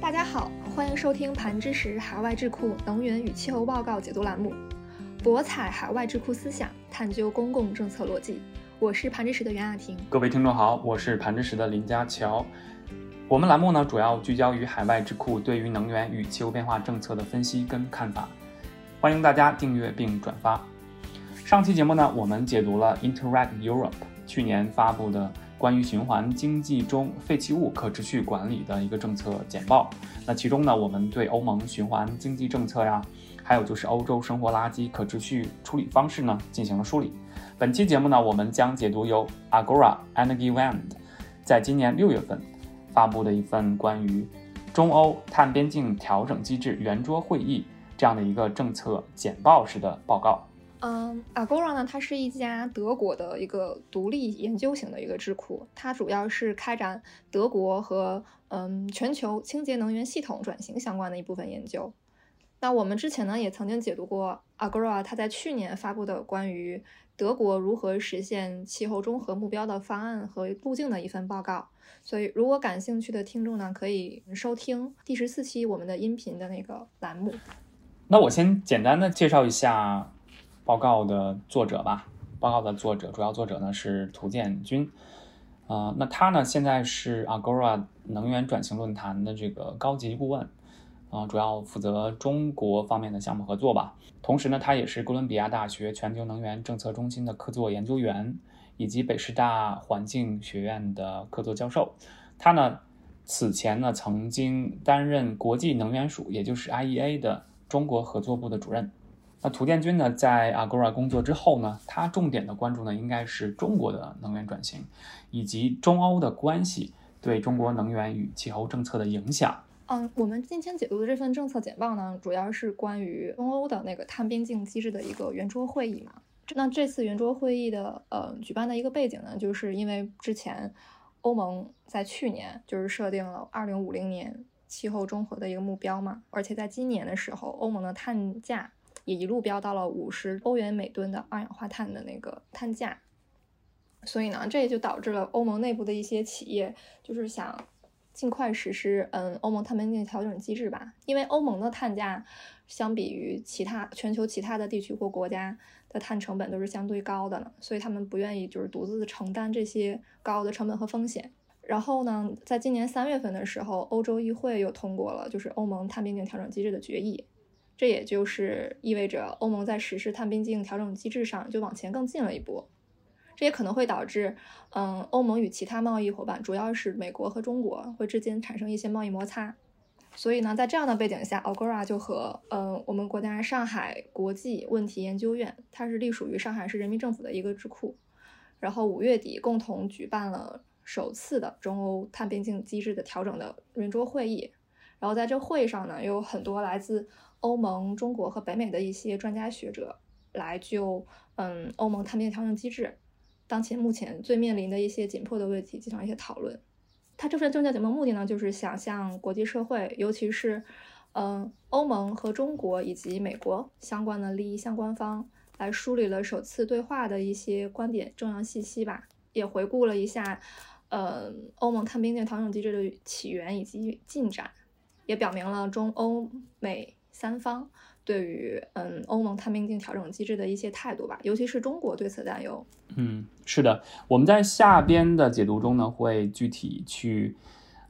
大家好，欢迎收听盘知识海外智库能源与气候报告解读栏目，博采海外智库思想，探究公共政策逻辑。我是盘知识的袁雅婷。各位听众好，我是盘知识的林家乔。我们栏目呢，主要聚焦于海外智库对于能源与气候变化政策的分析跟看法。欢迎大家订阅并转发。上期节目呢，我们解读了 Interact Europe 去年发布的关于循环经济中废弃物可持续管理的一个政策简报。那其中呢，我们对欧盟循环经济政策呀，还有就是欧洲生活垃圾可持续处理方式呢，进行了梳理。本期节目呢，我们将解读由 Agora Energy Fund 在今年六月份发布的一份关于中欧碳边境调整机制圆桌会议。这样的一个政策简报式的报告。嗯，Agora 呢，它是一家德国的一个独立研究型的一个智库，它主要是开展德国和嗯全球清洁能源系统转型相关的一部分研究。那我们之前呢也曾经解读过 Agora 它在去年发布的关于德国如何实现气候中和目标的方案和路径的一份报告。所以，如果感兴趣的听众呢，可以收听第十四期我们的音频的那个栏目。那我先简单的介绍一下报告的作者吧。报告的作者，主要作者呢是涂建军。啊，那他呢现在是 Agora 能源转型论坛的这个高级顾问，啊，主要负责中国方面的项目合作吧。同时呢，他也是哥伦比亚大学全球能源政策中心的客座研究员，以及北师大环境学院的客座教授。他呢此前呢曾经担任国际能源署，也就是 IEA 的。中国合作部的主任，那涂建军呢，在 Agora 工作之后呢，他重点的关注呢，应该是中国的能源转型，以及中欧的关系对中国能源与气候政策的影响。嗯，我们今天解读的这份政策简报呢，主要是关于中欧的那个碳边境机制的一个圆桌会议嘛。那这次圆桌会议的呃举办的一个背景呢，就是因为之前欧盟在去年就是设定了二零五零年。气候中和的一个目标嘛，而且在今年的时候，欧盟的碳价也一路飙到了五十欧元每吨的二氧化碳的那个碳价，所以呢，这也就导致了欧盟内部的一些企业就是想尽快实施嗯欧盟碳边境调整机制吧，因为欧盟的碳价相比于其他全球其他的地区或国家的碳成本都是相对高的呢，所以他们不愿意就是独自承担这些高的成本和风险。然后呢，在今年三月份的时候，欧洲议会又通过了就是欧盟碳边境调整机制的决议，这也就是意味着欧盟在实施碳边境调整机制上就往前更进了一步。这也可能会导致，嗯，欧盟与其他贸易伙伴，主要是美国和中国，会之间产生一些贸易摩擦。所以呢，在这样的背景下，Agora 就和嗯我们国家上海国际问题研究院，它是隶属于上海市人民政府的一个智库，然后五月底共同举办了。首次的中欧碳边境机制的调整的圆桌会议，然后在这会上呢，有很多来自欧盟、中国和北美的一些专家学者来就嗯欧盟碳边境调整机制当前目前最面临的一些紧迫的问题进行一些讨论。他这份政策节目目的呢，就是想向国际社会，尤其是嗯欧盟和中国以及美国相关的利益相关方，来梳理了首次对话的一些观点重要信息吧，也回顾了一下。呃，欧盟碳边境调整机制的起源以及进展，也表明了中欧美三方对于嗯欧盟碳边境调整机制的一些态度吧，尤其是中国对此担忧。嗯，是的，我们在下边的解读中呢，会具体去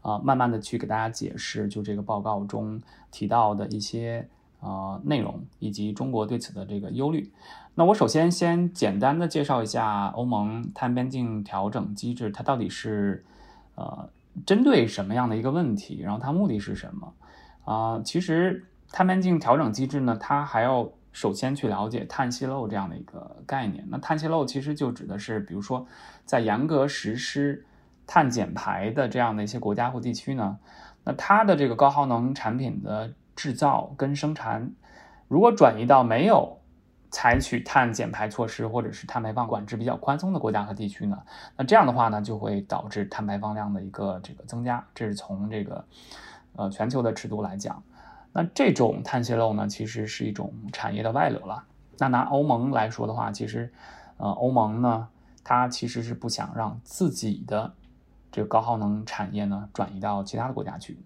啊慢慢的去给大家解释，就这个报告中提到的一些呃内容，以及中国对此的这个忧虑。那我首先先简单的介绍一下欧盟碳边境调整机制，它到底是呃针对什么样的一个问题，然后它目的是什么啊？其实碳边境调整机制呢，它还要首先去了解碳泄漏这样的一个概念。那碳泄漏其实就指的是，比如说在严格实施碳减排的这样的一些国家或地区呢，那它的这个高耗能产品的制造跟生产，如果转移到没有采取碳减排措施或者是碳排放管制比较宽松的国家和地区呢，那这样的话呢，就会导致碳排放量的一个这个增加。这是从这个呃全球的尺度来讲，那这种碳泄漏呢，其实是一种产业的外流了。那拿欧盟来说的话，其实呃欧盟呢，它其实是不想让自己的这个高耗能产业呢转移到其他的国家去。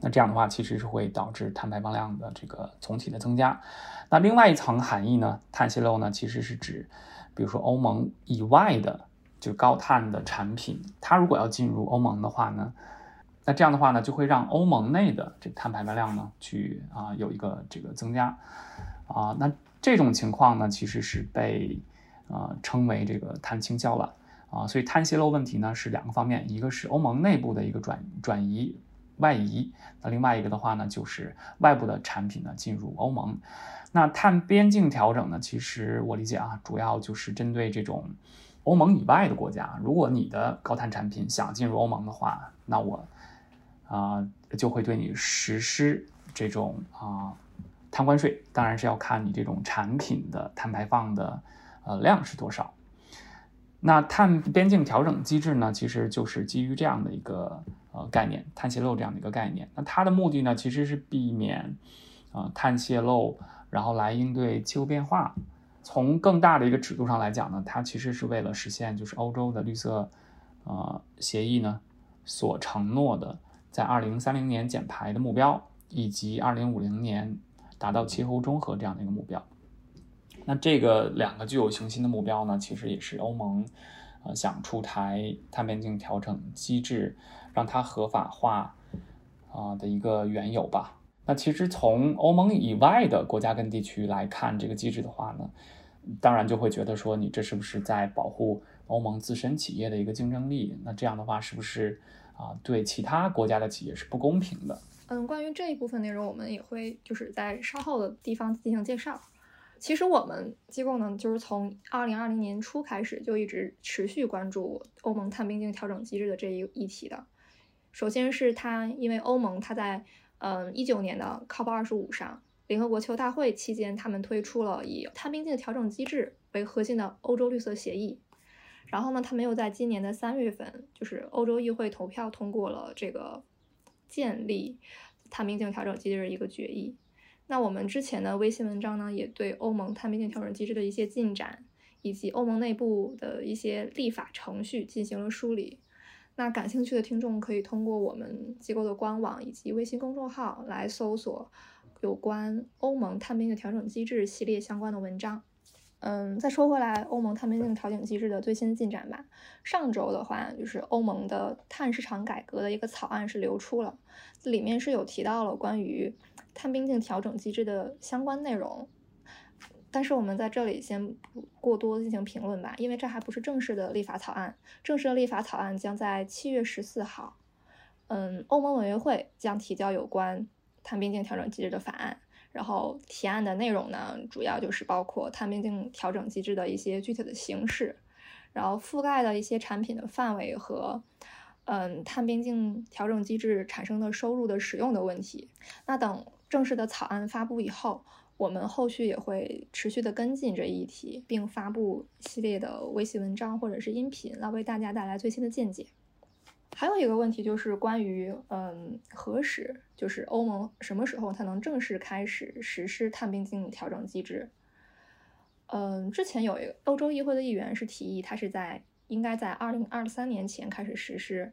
那这样的话，其实是会导致碳排放量的这个总体的增加。那另外一层含义呢，碳泄漏呢，其实是指，比如说欧盟以外的就高碳的产品，它如果要进入欧盟的话呢，那这样的话呢，就会让欧盟内的这碳排放量呢，去啊有一个这个增加啊。那这种情况呢，其实是被呃称为这个碳倾销了啊。所以碳泄漏问题呢是两个方面，一个是欧盟内部的一个转转移。外移，那另外一个的话呢，就是外部的产品呢进入欧盟。那碳边境调整呢，其实我理解啊，主要就是针对这种欧盟以外的国家。如果你的高碳产品想进入欧盟的话，那我啊就会对你实施这种啊碳关税。当然是要看你这种产品的碳排放的呃量是多少。那碳边境调整机制呢，其实就是基于这样的一个。呃，概念碳泄漏这样的一个概念，那它的目的呢，其实是避免啊碳泄漏，然后来应对气候变化。从更大的一个尺度上来讲呢，它其实是为了实现就是欧洲的绿色呃协议呢所承诺的在二零三零年减排的目标，以及二零五零年达到气候中和这样的一个目标。那这个两个具有雄心的目标呢，其实也是欧盟呃想出台碳边境调整机制。让它合法化啊的一个缘由吧。那其实从欧盟以外的国家跟地区来看这个机制的话呢，当然就会觉得说你这是不是在保护欧盟自身企业的一个竞争力？那这样的话是不是啊对其他国家的企业是不公平的？嗯，关于这一部分内容，我们也会就是在稍后的地方进行介绍。其实我们机构呢，就是从二零二零年初开始就一直持续关注欧盟碳边境调整机制的这一议题的。首先是它，因为欧盟它在嗯一九年的 COP 二十五上，联合国气候大会期间，他们推出了以碳边境调整机制为核心的欧洲绿色协议。然后呢，他们又在今年的三月份，就是欧洲议会投票通过了这个建立碳边境调整机制的一个决议。那我们之前的微信文章呢，也对欧盟碳边境调整机制的一些进展，以及欧盟内部的一些立法程序进行了梳理。那感兴趣的听众可以通过我们机构的官网以及微信公众号来搜索有关欧盟碳边境调整机制系列相关的文章。嗯，再说回来，欧盟碳边境调整机制的最新进展吧。上周的话，就是欧盟的碳市场改革的一个草案是流出了，里面是有提到了关于碳边境调整机制的相关内容。但是我们在这里先不过多进行评论吧，因为这还不是正式的立法草案。正式的立法草案将在七月十四号，嗯，欧盟委员会将提交有关碳边境调整机制的法案。然后提案的内容呢，主要就是包括碳边境调整机制的一些具体的形式，然后覆盖的一些产品的范围和，嗯，碳边境调整机制产生的收入的使用的问题。那等正式的草案发布以后。我们后续也会持续的跟进这一题，并发布系列的微信文章或者是音频，来为大家带来最新的见解。还有一个问题就是关于，嗯，何时就是欧盟什么时候才能正式开始实施碳边境调整机制？嗯，之前有一个欧洲议会的议员是提议，他是在应该在二零二三年前开始实施，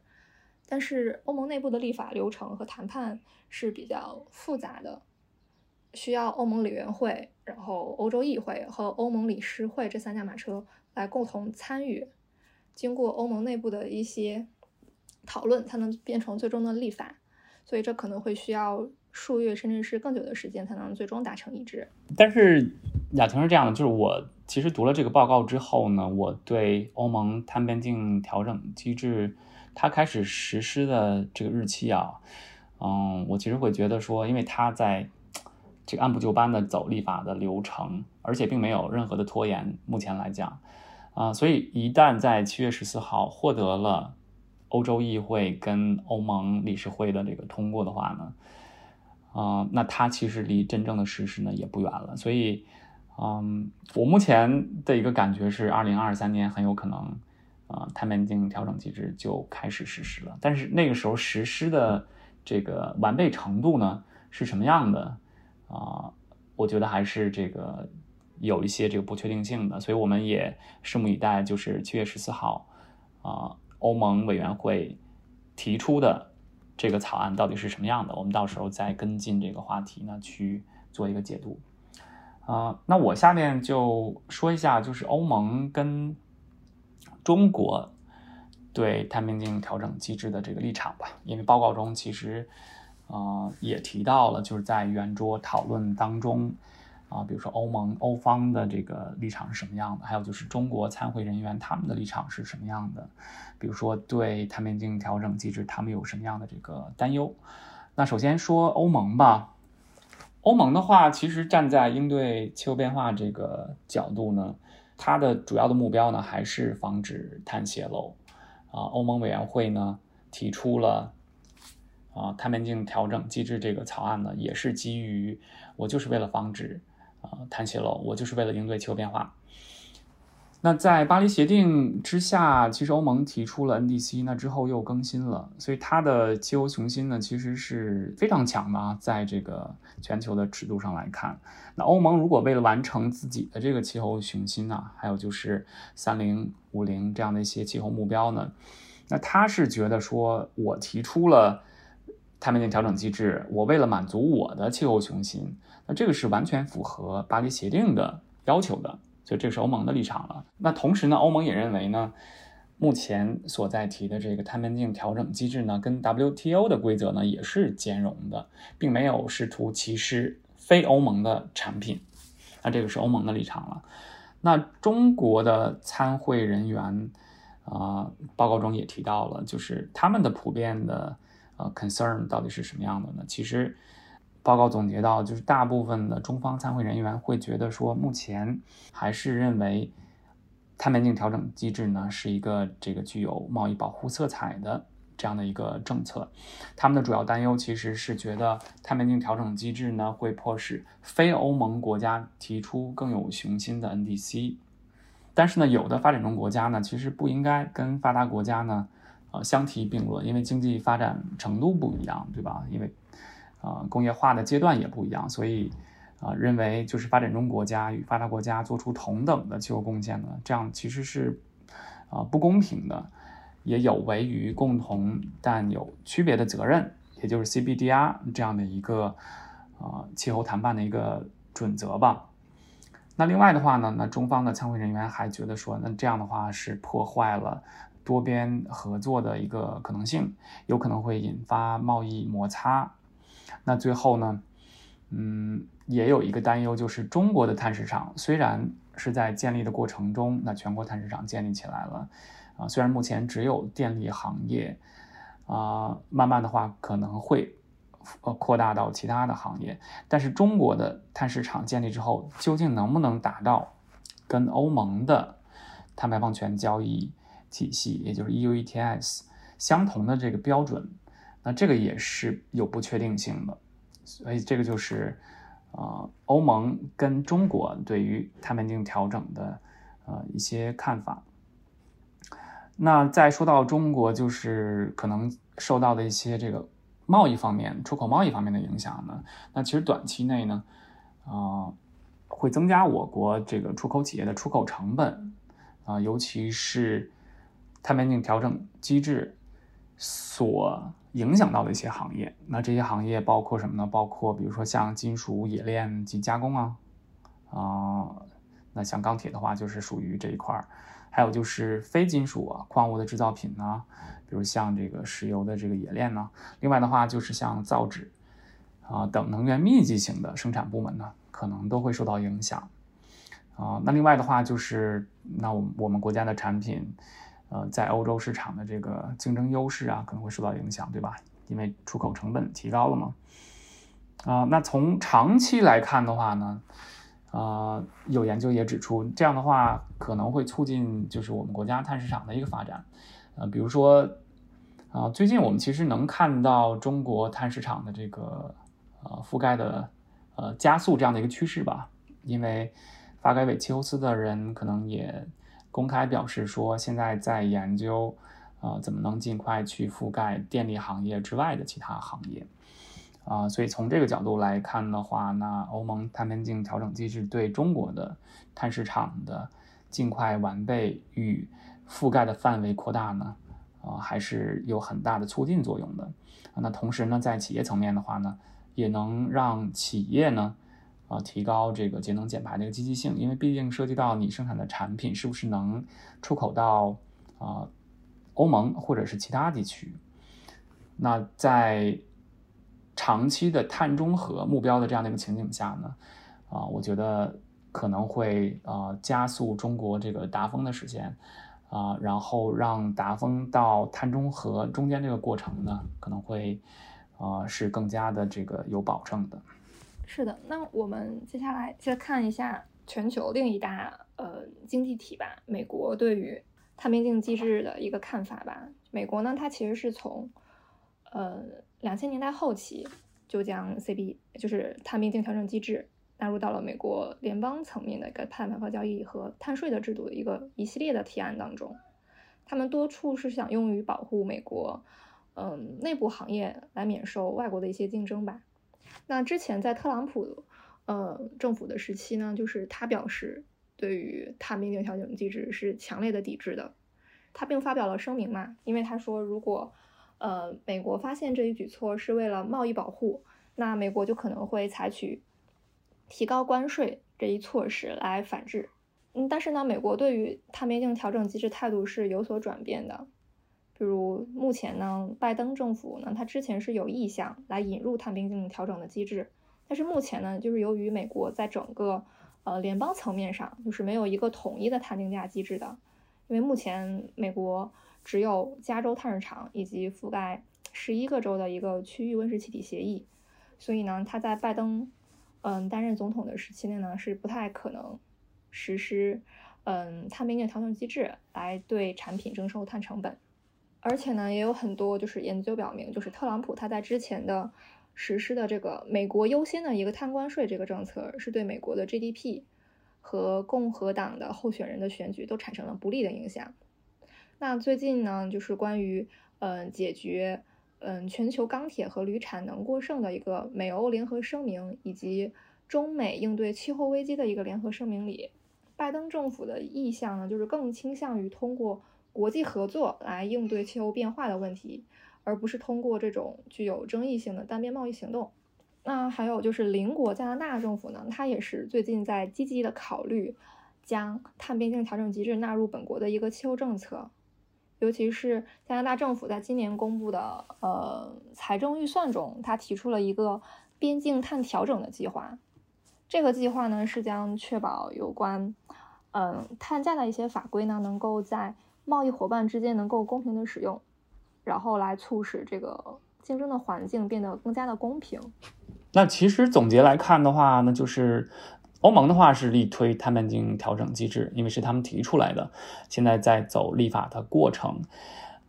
但是欧盟内部的立法流程和谈判是比较复杂的。需要欧盟理员会、然后欧洲议会和欧盟理事会这三驾马车来共同参与，经过欧盟内部的一些讨论，才能变成最终的立法。所以这可能会需要数月甚至是更久的时间，才能最终达成一致。但是雅婷是这样的，就是我其实读了这个报告之后呢，我对欧盟碳边境调整机制它开始实施的这个日期啊，嗯，我其实会觉得说，因为它在这个按部就班的走立法的流程，而且并没有任何的拖延。目前来讲，啊，所以一旦在七月十四号获得了欧洲议会跟欧盟理事会的这个通过的话呢，啊，那它其实离真正的实施呢也不远了。所以，嗯，我目前的一个感觉是，二零二三年很有可能，啊，碳边境调整机制就开始实施了。但是那个时候实施的这个完备程度呢是什么样的？啊，我觉得还是这个有一些这个不确定性的，所以我们也拭目以待。就是七月十四号，啊，欧盟委员会提出的这个草案到底是什么样的，我们到时候再跟进这个话题呢，去做一个解读。啊，那我下面就说一下，就是欧盟跟中国对碳边境调整机制的这个立场吧。因为报告中其实啊也提到了，就是在圆桌讨论当中啊，比如说欧盟欧方的这个立场是什么样的，还有就是中国参会人员他们的立场是什么样的，比如说对碳边境调整机制他们有什么样的这个担忧。那首先说欧盟吧。欧盟的话，其实站在应对气候变化这个角度呢，它的主要的目标呢还是防止碳泄漏。啊，欧盟委员会呢提出了啊碳边境调整机制这个草案呢，也是基于我就是为了防止啊碳泄漏，我就是为了应对气候变化。那在巴黎协定之下，其实欧盟提出了 NDC，那之后又更新了，所以它的气候雄心呢，其实是非常强的啊，在这个全球的尺度上来看，那欧盟如果为了完成自己的这个气候雄心呢，还有就是三零五零这样的一些气候目标呢，那他是觉得说我提出了碳边境调整机制，我为了满足我的气候雄心，那这个是完全符合巴黎协定的要求的。所以这是欧盟的立场了。那同时呢，欧盟也认为呢，目前所在提的这个碳边境调整机制呢，跟 WTO 的规则呢也是兼容的，并没有试图歧视非欧盟的产品。那这个是欧盟的立场了。那中国的参会人员啊，报告中也提到了，就是他们的普遍的呃 concern 到底是什么样的呢？其实。报告总结到，就是大部分的中方参会人员会觉得说，目前还是认为碳边境调整机制呢是一个这个具有贸易保护色彩的这样的一个政策。他们的主要担忧其实是觉得碳边境调整机制呢会迫使非欧盟国家提出更有雄心的 NDC。但是呢，有的发展中国家呢其实不应该跟发达国家呢呃相提并论，因为经济发展程度不一样，对吧？因为啊，工业化的阶段也不一样，所以啊，认为就是发展中国家与发达国家做出同等的气候贡献呢，这样其实是啊不公平的，也有违于共同但有区别的责任，也就是 CBDR 这样的一个啊气候谈判的一个准则吧。那另外的话呢，那中方的参会人员还觉得说，那这样的话是破坏了多边合作的一个可能性，有可能会引发贸易摩擦。那最后呢，嗯，也有一个担忧，就是中国的碳市场虽然是在建立的过程中，那全国碳市场建立起来了，啊，虽然目前只有电力行业，啊，慢慢的话可能会呃扩大到其他的行业，但是中国的碳市场建立之后，究竟能不能达到跟欧盟的碳排放权交易体系，也就是 EU ETS 相同的这个标准？那这个也是有不确定性的，所以这个就是，呃，欧盟跟中国对于碳边境调整的呃一些看法。那再说到中国，就是可能受到的一些这个贸易方面、出口贸易方面的影响呢。那其实短期内呢，啊，会增加我国这个出口企业的出口成本啊，尤其是碳边境调整机制所。影响到的一些行业，那这些行业包括什么呢？包括比如说像金属冶炼及加工啊，啊，那像钢铁的话就是属于这一块儿，还有就是非金属啊矿物的制造品呢，比如像这个石油的这个冶炼呢。另外的话就是像造纸啊等能源密集型的生产部门呢，可能都会受到影响啊。那另外的话就是那我我们国家的产品。呃，在欧洲市场的这个竞争优势啊，可能会受到影响，对吧？因为出口成本提高了嘛。啊，那从长期来看的话呢，啊，有研究也指出，这样的话可能会促进就是我们国家碳市场的一个发展。呃，比如说，啊，最近我们其实能看到中国碳市场的这个呃覆盖的呃加速这样的一个趋势吧，因为发改委气候司的人可能也。公开表示说，现在在研究，呃，怎么能尽快去覆盖电力行业之外的其他行业，啊，所以从这个角度来看的话，那欧盟碳边境调整机制对中国的碳市场的尽快完备与覆盖的范围扩大呢，啊，还是有很大的促进作用的。那同时呢，在企业层面的话呢，也能让企业呢，啊，提高这个节能减排的一个积极性，因为毕竟涉及到你生产的产品是不是能出口到啊欧盟或者是其他地区。那在长期的碳中和目标的这样的一个情景下呢，啊，我觉得可能会啊加速中国这个达峰的实现。啊，然后让达峰到碳中和中间这个过程呢，可能会，呃，是更加的这个有保证的。是的，那我们接下来再看一下全球另一大呃经济体吧，美国对于碳边境机制的一个看法吧。美国呢，它其实是从呃两千年代后期就将 CB 就是碳边境调整机制。纳入到了美国联邦层面的一个碳排放交易和碳税的制度的一个一系列的提案当中，他们多处是想用于保护美国，嗯，内部行业来免受外国的一些竞争吧。那之前在特朗普，呃，政府的时期呢，就是他表示对于碳边境调整机制是强烈的抵制的，他并发表了声明嘛，因为他说如果，呃，美国发现这一举措是为了贸易保护，那美国就可能会采取。提高关税这一措施来反制，嗯，但是呢，美国对于碳边境调整机制态度是有所转变的。比如目前呢，拜登政府呢，他之前是有意向来引入碳边境调整的机制，但是目前呢，就是由于美国在整个呃联邦层面上就是没有一个统一的碳定价机制的，因为目前美国只有加州碳市场以及覆盖十一个州的一个区域温室气体协议，所以呢，他在拜登。嗯，担任总统的时期内呢，是不太可能实施嗯碳边境调整机制来对产品征收碳成本，而且呢，也有很多就是研究表明，就是特朗普他在之前的实施的这个美国优先的一个碳关税这个政策，是对美国的 GDP 和共和党的候选人的选举都产生了不利的影响。那最近呢，就是关于嗯解决。嗯，全球钢铁和铝产能过剩的一个美欧联合声明，以及中美应对气候危机的一个联合声明里，拜登政府的意向呢，就是更倾向于通过国际合作来应对气候变化的问题，而不是通过这种具有争议性的单边贸易行动。那还有就是邻国加拿大政府呢，它也是最近在积极的考虑将碳边境调整机制纳入本国的一个气候政策。尤其是加拿大政府在今年公布的呃财政预算中，它提出了一个边境碳调整的计划。这个计划呢是将确保有关嗯碳价的一些法规呢能够在贸易伙伴之间能够公平的使用，然后来促使这个竞争的环境变得更加的公平。那其实总结来看的话，那就是。欧盟的话是力推碳边境调整机制，因为是他们提出来的，现在在走立法的过程，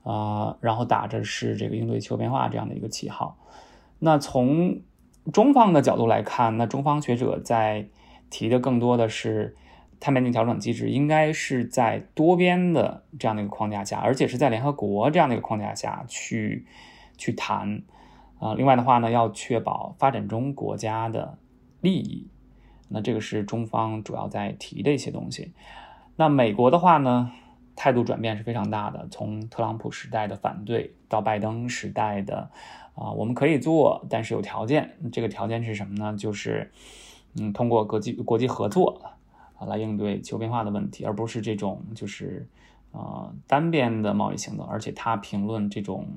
啊，然后打着是这个应对气候变化这样的一个旗号。那从中方的角度来看，那中方学者在提的更多的是碳边境调整机制应该是在多边的这样的一个框架下，而且是在联合国这样的一个框架下去去谈，啊，另外的话呢，要确保发展中国家的利益。那这个是中方主要在提的一些东西。那美国的话呢，态度转变是非常大的。从特朗普时代的反对到拜登时代的，啊，我们可以做，但是有条件。这个条件是什么呢？就是，嗯，通过国际国际合作啊，来应对气候变化的问题，而不是这种就是，呃，单边的贸易行动。而且他评论这种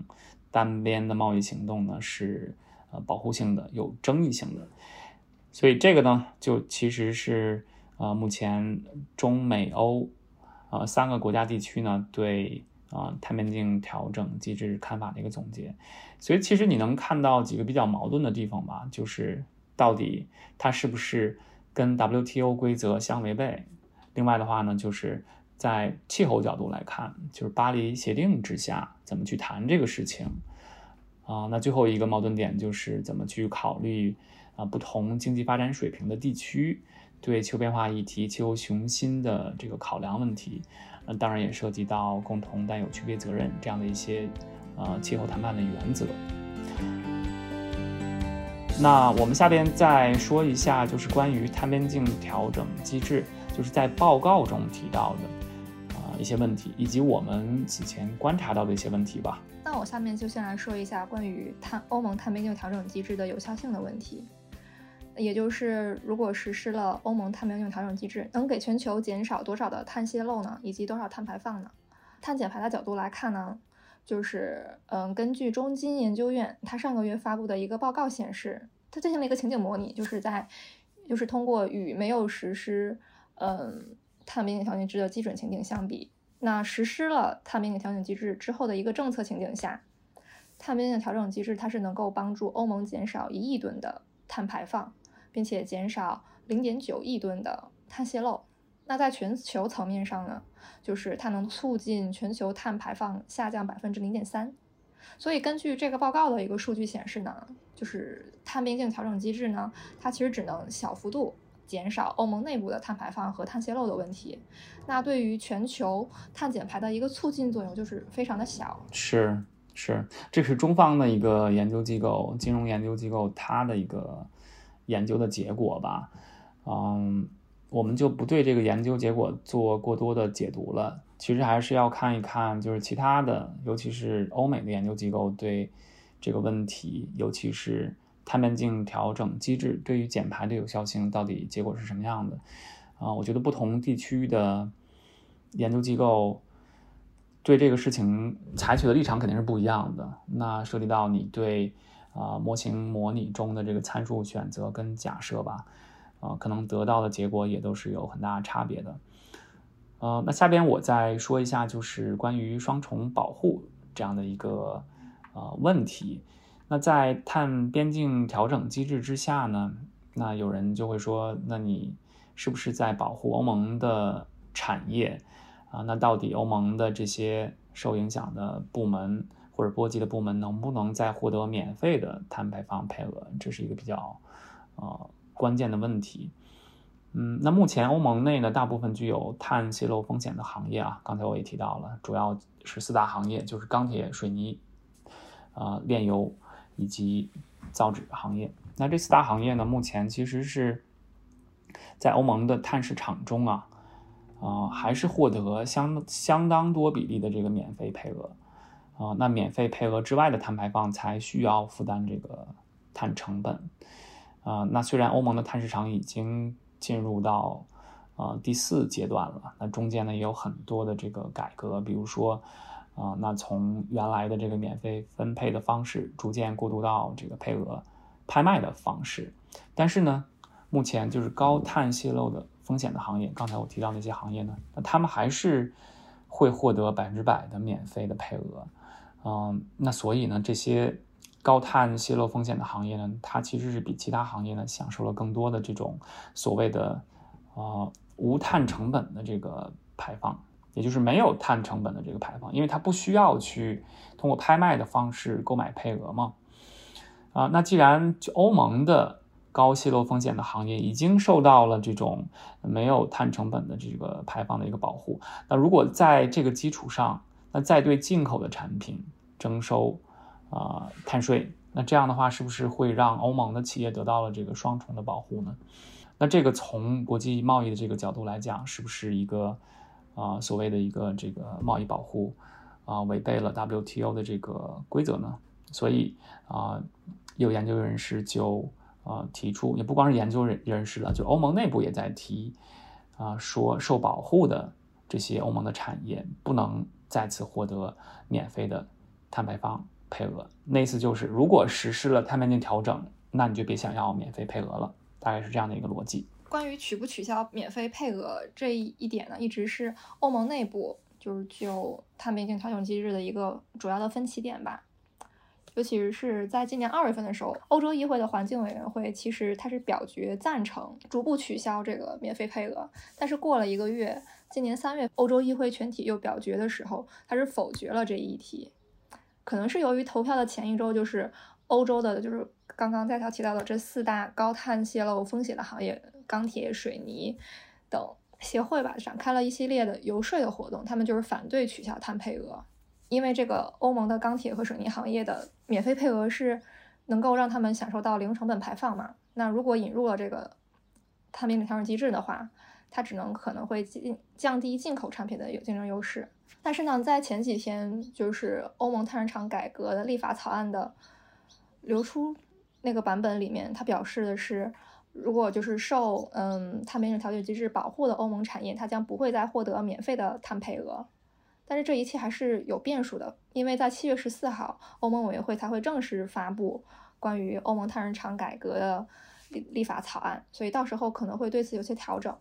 单边的贸易行动呢，是呃保护性的、有争议性的。所以这个呢，就其实是呃，目前中美欧呃三个国家地区呢对啊碳边境调整机制看法的一个总结。所以其实你能看到几个比较矛盾的地方吧，就是到底它是不是跟 WTO 规则相违背？另外的话呢，就是在气候角度来看，就是巴黎协定之下怎么去谈这个事情啊？那最后一个矛盾点就是怎么去考虑？啊，不同经济发展水平的地区对气候变化议题、气候雄心的这个考量问题，那当然也涉及到共同但有区别责任这样的一些呃气候谈判的原则。那我们下边再说一下，就是关于碳边境调整机制，就是在报告中提到的啊一些问题，以及我们此前观察到的一些问题吧。那我下面就先来说一下关于碳欧盟碳边境调整机制的有效性的问题，也就是如果实施了欧盟碳边境调整机制，能给全球减少多少的碳泄漏呢？以及多少碳排放呢？碳减排的角度来看呢，就是嗯，根据中金研究院它上个月发布的一个报告显示，它进行了一个情景模拟，就是在就是通过与没有实施嗯碳边境调整机制的基准情景相比。那实施了碳边境调整机制之后的一个政策情景下，碳边境调整机制它是能够帮助欧盟减少一亿吨的碳排放，并且减少零点九亿吨的碳泄漏。那在全球层面上呢，就是它能促进全球碳排放下降百分之零点三。所以根据这个报告的一个数据显示呢，就是碳边境调整机制呢，它其实只能小幅度。减少欧盟内部的碳排放和碳泄漏的问题，那对于全球碳减排的一个促进作用就是非常的小。是是，这是中方的一个研究机构，金融研究机构它的一个研究的结果吧。嗯，我们就不对这个研究结果做过多的解读了。其实还是要看一看，就是其他的，尤其是欧美的研究机构对这个问题，尤其是。碳边境调整机制对于减排的有效性到底结果是什么样的？啊，我觉得不同地区的研究机构对这个事情采取的立场肯定是不一样的。那涉及到你对啊模型模拟中的这个参数选择跟假设吧，啊，可能得到的结果也都是有很大差别的。呃，那下边我再说一下，就是关于双重保护这样的一个呃问题。那在碳边境调整机制之下呢？那有人就会说，那你是不是在保护欧盟的产业啊？那到底欧盟的这些受影响的部门或者波及的部门能不能再获得免费的碳排放配额？这是一个比较呃关键的问题。嗯，那目前欧盟内呢，大部分具有碳泄漏风险的行业啊，刚才我也提到了，主要是四大行业，就是钢铁、水泥、啊炼油。以及造纸行业，那这四大行业呢，目前其实是在欧盟的碳市场中啊，啊，还是获得相相当多比例的这个免费配额啊。那免费配额之外的碳排放才需要负担这个碳成本啊。那虽然欧盟的碳市场已经进入到呃第四阶段了，那中间呢也有很多的这个改革，比如说。啊，那从原来的这个免费分配的方式，逐渐过渡到这个配额拍卖的方式。但是呢，目前就是高碳泄漏的风险的行业，刚才我提到那些行业呢，那他们还是会获得百分之百的免费的配额。嗯，那所以呢，这些高碳泄漏风险的行业呢，它其实是比其他行业呢享受了更多的这种所谓的啊无碳成本的这个排放。也就是没有碳成本的这个排放，因为它不需要去通过拍卖的方式购买配额嘛。啊，那既然欧盟的高泄漏风险的行业已经受到了这种没有碳成本的这个排放的一个保护，那如果在这个基础上，那再对进口的产品征收啊碳税，那这样的话是不是会让欧盟的企业得到了这个双重的保护呢？那这个从国际贸易的这个角度来讲，是不是一个？啊，所谓的一个这个贸易保护，啊，违背了 WTO 的这个规则呢？所以啊，有研究人士就啊提出，也不光是研究人人士了，就欧盟内部也在提啊，说受保护的这些欧盟的产业不能再次获得免费的碳排放配额。那意思就是，如果实施了碳边境调整，那你就别想要免费配额了，大概是这样的一个逻辑。关于取不取消免费配额这一点呢，一直是欧盟内部就是就碳边境调整机制的一个主要的分歧点吧。尤其是在今年二月份的时候，欧洲议会的环境委员会其实它是表决赞成逐步取消这个免费配额，但是过了一个月，今年三月欧洲议会全体又表决的时候，它是否决了这一议题。可能是由于投票的前一周就是欧洲的，就是刚刚在条提到的这四大高碳泄漏风险的行业。钢铁、水泥等协会吧，展开了一系列的游说的活动。他们就是反对取消碳配额，因为这个欧盟的钢铁和水泥行业的免费配额是能够让他们享受到零成本排放嘛。那如果引入了这个碳边境调整机制的话，它只能可能会进降低进口产品的有竞争优势。但是呢，在前几天就是欧盟碳市场改革的立法草案的流出那个版本里面，它表示的是，如果就是受嗯碳边境调节机制保护的欧盟产业，它将不会再获得免费的碳配额。但是这一切还是有变数的，因为在七月十四号，欧盟委员会才会正式发布关于欧盟碳市场改革的立立法草案，所以到时候可能会对此有些调整，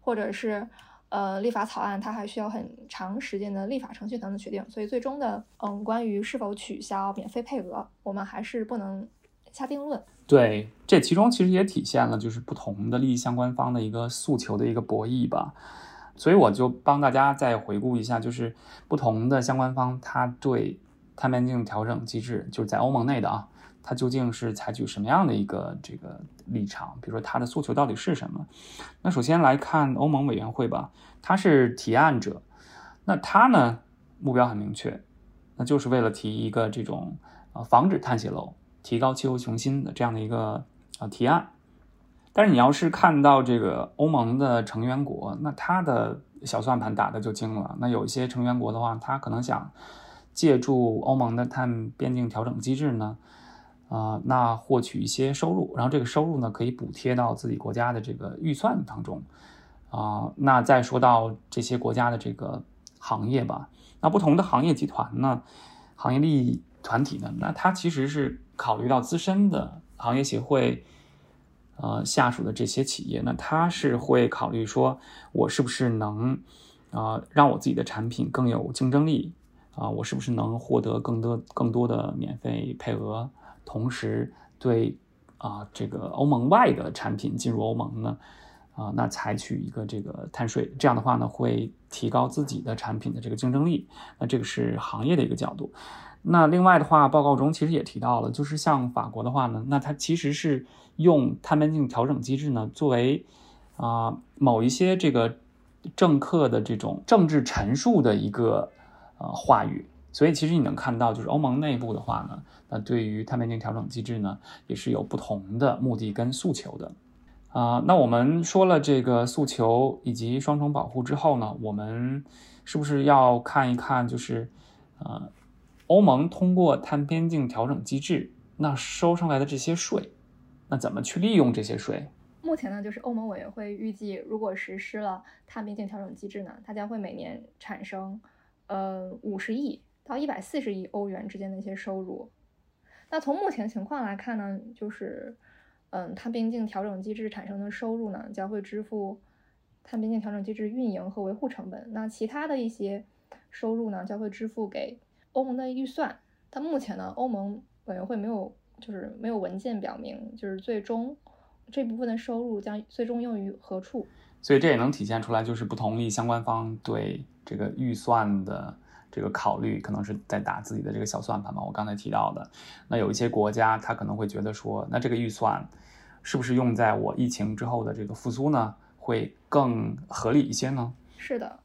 或者是呃立法草案它还需要很长时间的立法程序才能确定，所以最终的嗯关于是否取消免费配额，我们还是不能下定论。对，这其中其实也体现了就是不同的利益相关方的一个诉求的一个博弈吧。所以我就帮大家再回顾一下，就是不同的相关方，他对碳边境调整机制，就是在欧盟内的啊，它究竟是采取什么样的一个这个立场？比如说它的诉求到底是什么？那首先来看欧盟委员会吧，它是提案者，那它呢目标很明确，那就是为了提一个这种呃防止碳泄漏、提高气候雄心的这样的一个啊提案。但是你要是看到这个欧盟的成员国，那他的小算盘打的就精了。那有一些成员国的话，他可能想借助欧盟的碳边境调整机制呢，啊，那获取一些收入，然后这个收入呢可以补贴到自己国家的这个预算当中，啊，那再说到这些国家的这个行业吧，那不同的行业集团呢，行业利益团体呢，那它其实是考虑到自身的行业协会。呃，下属的这些企业，那他是会考虑说，我是不是能，啊，让我自己的产品更有竞争力，啊，我是不是能获得更多更多的免费配额，同时对啊这个欧盟外的产品进入欧盟呢，啊，那采取一个这个碳税，这样的话呢，会提高自己的产品的这个竞争力，那这个是行业的一个角度。那另外的话，报告中其实也提到了，就是像法国的话呢，那它其实是用碳边境调整机制呢作为啊某一些这个政客的这种政治陈述的一个呃话语，所以其实你能看到，就是欧盟内部的话呢，那对于碳边境调整机制呢也是有不同的目的跟诉求的啊。那我们说了这个诉求以及双重保护之后呢，我们是不是要看一看，就是呃。欧盟通过碳边境调整机制，那收上来的这些税，那怎么去利用这些税？目前呢，就是欧盟委员会预计，如果实施了碳边境调整机制呢，它将会每年产生呃五十亿到一百四十亿欧元之间的一些收入。那从目前情况来看呢，就是嗯，碳边境调整机制产生的收入呢，将会支付碳边境调整机制运营和维护成本。那其他的一些收入呢，将会支付给。欧盟的预算，但目前呢，欧盟委员会没有，就是没有文件表明，就是最终这部分的收入将最终用于何处。所以这也能体现出来，就是不同意相关方对这个预算的这个考虑，可能是在打自己的这个小算盘嘛。我刚才提到的，那有一些国家，他可能会觉得说，那这个预算是不是用在我疫情之后的这个复苏呢，会更合理一些呢？是的。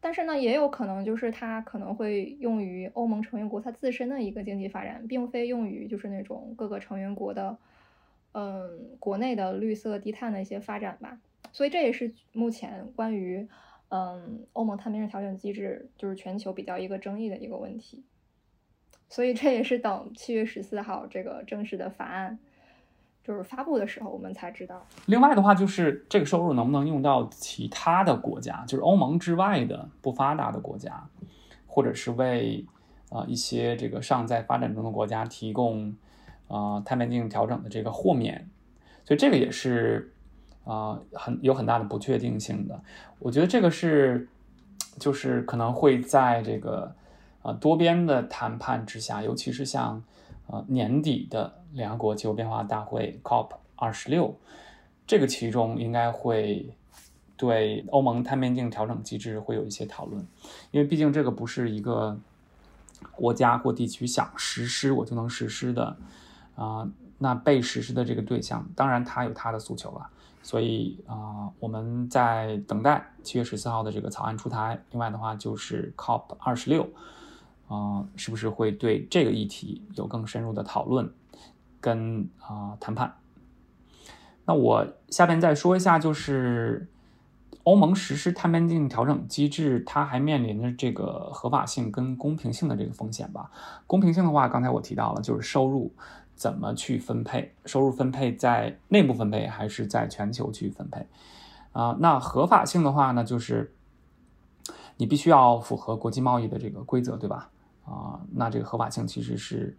但是呢，也有可能就是它可能会用于欧盟成员国它自身的一个经济发展，并非用于就是那种各个成员国的，嗯，国内的绿色低碳的一些发展吧。所以这也是目前关于嗯欧盟碳边境调整机制就是全球比较一个争议的一个问题。所以这也是等七月十四号这个正式的法案。就是发布的时候，我们才知道。另外的话，就是这个收入能不能用到其他的国家，就是欧盟之外的不发达的国家，或者是为啊一些这个尚在发展中的国家提供啊碳边境调整的这个豁免，所以这个也是啊很有很大的不确定性的。我觉得这个是就是可能会在这个啊多边的谈判之下，尤其是像。呃，年底的联合国气候变化大会 COP 二十六，这个其中应该会对欧盟碳边境调整机制会有一些讨论，因为毕竟这个不是一个国家或地区想实施我就能实施的啊，那被实施的这个对象，当然他有他的诉求了，所以啊，我们在等待七月十四号的这个草案出台。另外的话，就是 COP 二十六。啊，是不是会对这个议题有更深入的讨论跟啊谈判？那我下边再说一下，就是欧盟实施碳边境调整机制，它还面临着这个合法性跟公平性的这个风险吧？公平性的话，刚才我提到了，就是收入怎么去分配，收入分配在内部分配还是在全球去分配？啊，那合法性的话呢，就是你必须要符合国际贸易的这个规则，对吧？啊，那这个合法性其实是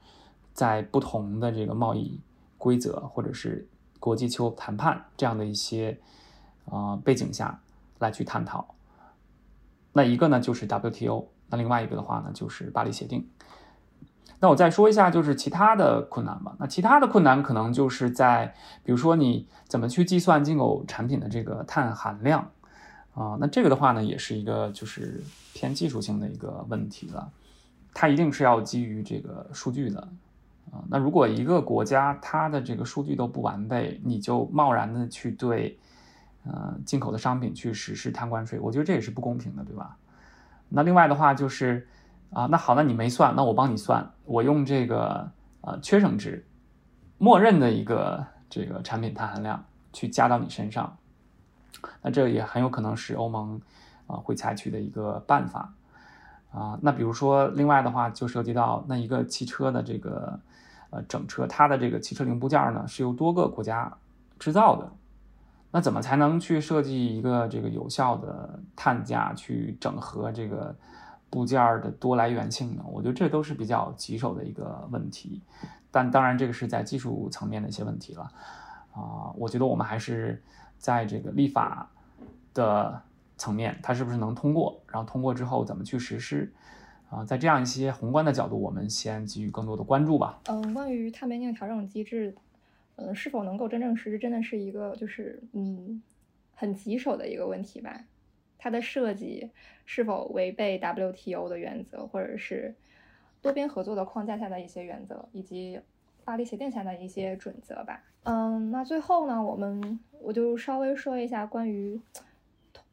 在不同的这个贸易规则或者是国际气候谈判这样的一些啊背景下来去探讨。那一个呢就是 WTO，那另外一个的话呢就是巴黎协定。那我再说一下就是其他的困难吧。那其他的困难可能就是在比如说你怎么去计算进口产品的这个碳含量啊？那这个的话呢也是一个就是偏技术性的一个问题了。它一定是要基于这个数据的，啊，那如果一个国家它的这个数据都不完备，你就贸然的去对，呃，进口的商品去实施碳关税，我觉得这也是不公平的，对吧？那另外的话就是，啊，那好，那你没算，那我帮你算，我用这个呃缺省值，默认的一个这个产品碳含量去加到你身上，那这也很有可能是欧盟啊会采取的一个办法。啊，那比如说，另外的话就涉及到那一个汽车的这个呃整车，它的这个汽车零部件呢是由多个国家制造的，那怎么才能去设计一个这个有效的碳价去整合这个部件的多来源性呢？我觉得这都是比较棘手的一个问题，但当然这个是在技术层面的一些问题了啊，我觉得我们还是在这个立法的。层面，它是不是能通过？然后通过之后怎么去实施？啊，在这样一些宏观的角度，我们先给予更多的关注吧。嗯，关于碳边境调整机制，嗯，是否能够真正实施，真的是一个就是嗯很棘手的一个问题吧？它的设计是否违背 WTO 的原则，或者是多边合作的框架下的一些原则，以及巴黎协定下的一些准则吧？嗯，那最后呢，我们我就稍微说一下关于。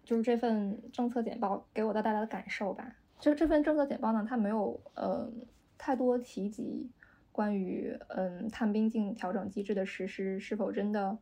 就是这份政策简报给我的带来的感受吧。就这份政策简报呢，它没有嗯太多提及关于嗯碳边境调整机制的实施是否真的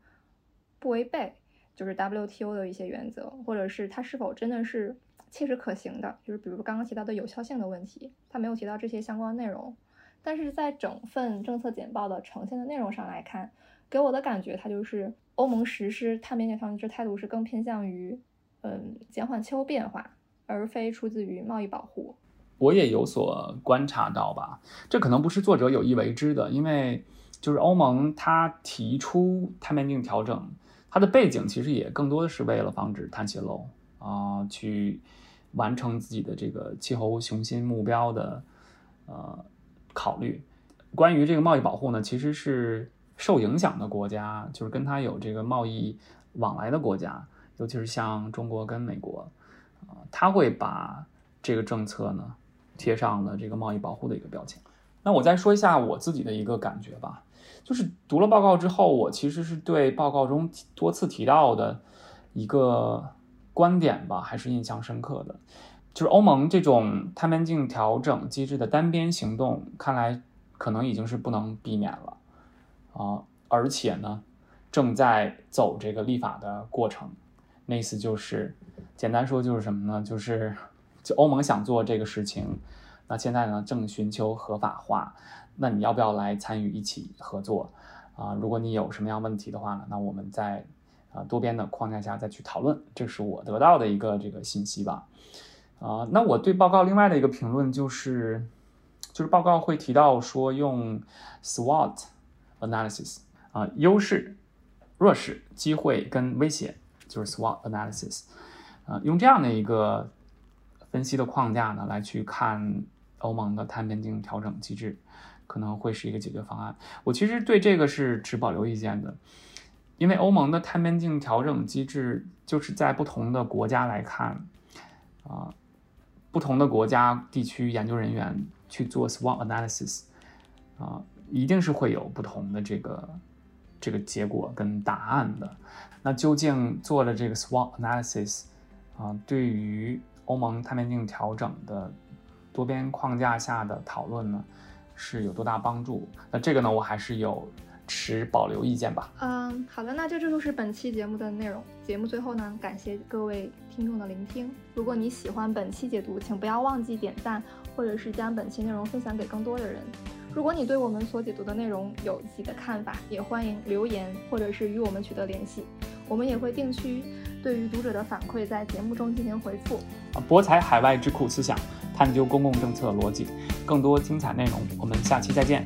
不违背就是 WTO 的一些原则，或者是它是否真的是切实可行的。就是比如刚刚提到的有效性的问题，它没有提到这些相关内容。但是在整份政策简报的呈现的内容上来看，给我的感觉，它就是欧盟实施碳边境调整机制态度是更偏向于。嗯，减缓气候变化，而非出自于贸易保护。我也有所观察到吧，这可能不是作者有意为之的，因为就是欧盟它提出碳边境调整，它的背景其实也更多的是为了防止碳泄漏啊，去完成自己的这个气候雄心目标的呃考虑。关于这个贸易保护呢，其实是受影响的国家，就是跟它有这个贸易往来的国家。尤其是像中国跟美国，啊，他会把这个政策呢贴上了这个贸易保护的一个标签。那我再说一下我自己的一个感觉吧，就是读了报告之后，我其实是对报告中多次提到的一个观点吧，还是印象深刻的，就是欧盟这种碳边境调整机制的单边行动，看来可能已经是不能避免了啊，而且呢，正在走这个立法的过程。那意思就是，简单说就是什么呢？就是，就欧盟想做这个事情，那现在呢正寻求合法化，那你要不要来参与一起合作？啊，如果你有什么样问题的话呢，那我们在啊多边的框架下再去讨论。这是我得到的一个这个信息吧。啊，那我对报告另外的一个评论就是，就是报告会提到说用 SWOT analysis 啊，优势、弱势、机会跟威胁。就是 SWOT analysis，呃，用这样的一个分析的框架呢，来去看欧盟的碳边境调整机制，可能会是一个解决方案。我其实对这个是持保留意见的，因为欧盟的碳边境调整机制就是在不同的国家来看，啊，不同的国家地区研究人员去做 SWOT analysis，啊，一定是会有不同的这个这个结果跟答案的。那究竟做了这个 SWOT analysis 啊，对于欧盟碳边境调整的多边框架下的讨论呢，是有多大帮助？那这个呢，我还是有持保留意见吧。嗯，好的，那这这就是本期节目的内容。节目最后呢，感谢各位听众的聆听。如果你喜欢本期解读，请不要忘记点赞，或者是将本期内容分享给更多的人。如果你对我们所解读的内容有自己的看法，也欢迎留言或者是与我们取得联系。我们也会定期对于读者的反馈在节目中进行回复。博采海外智库思想，探究公共政策逻辑，更多精彩内容，我们下期再见。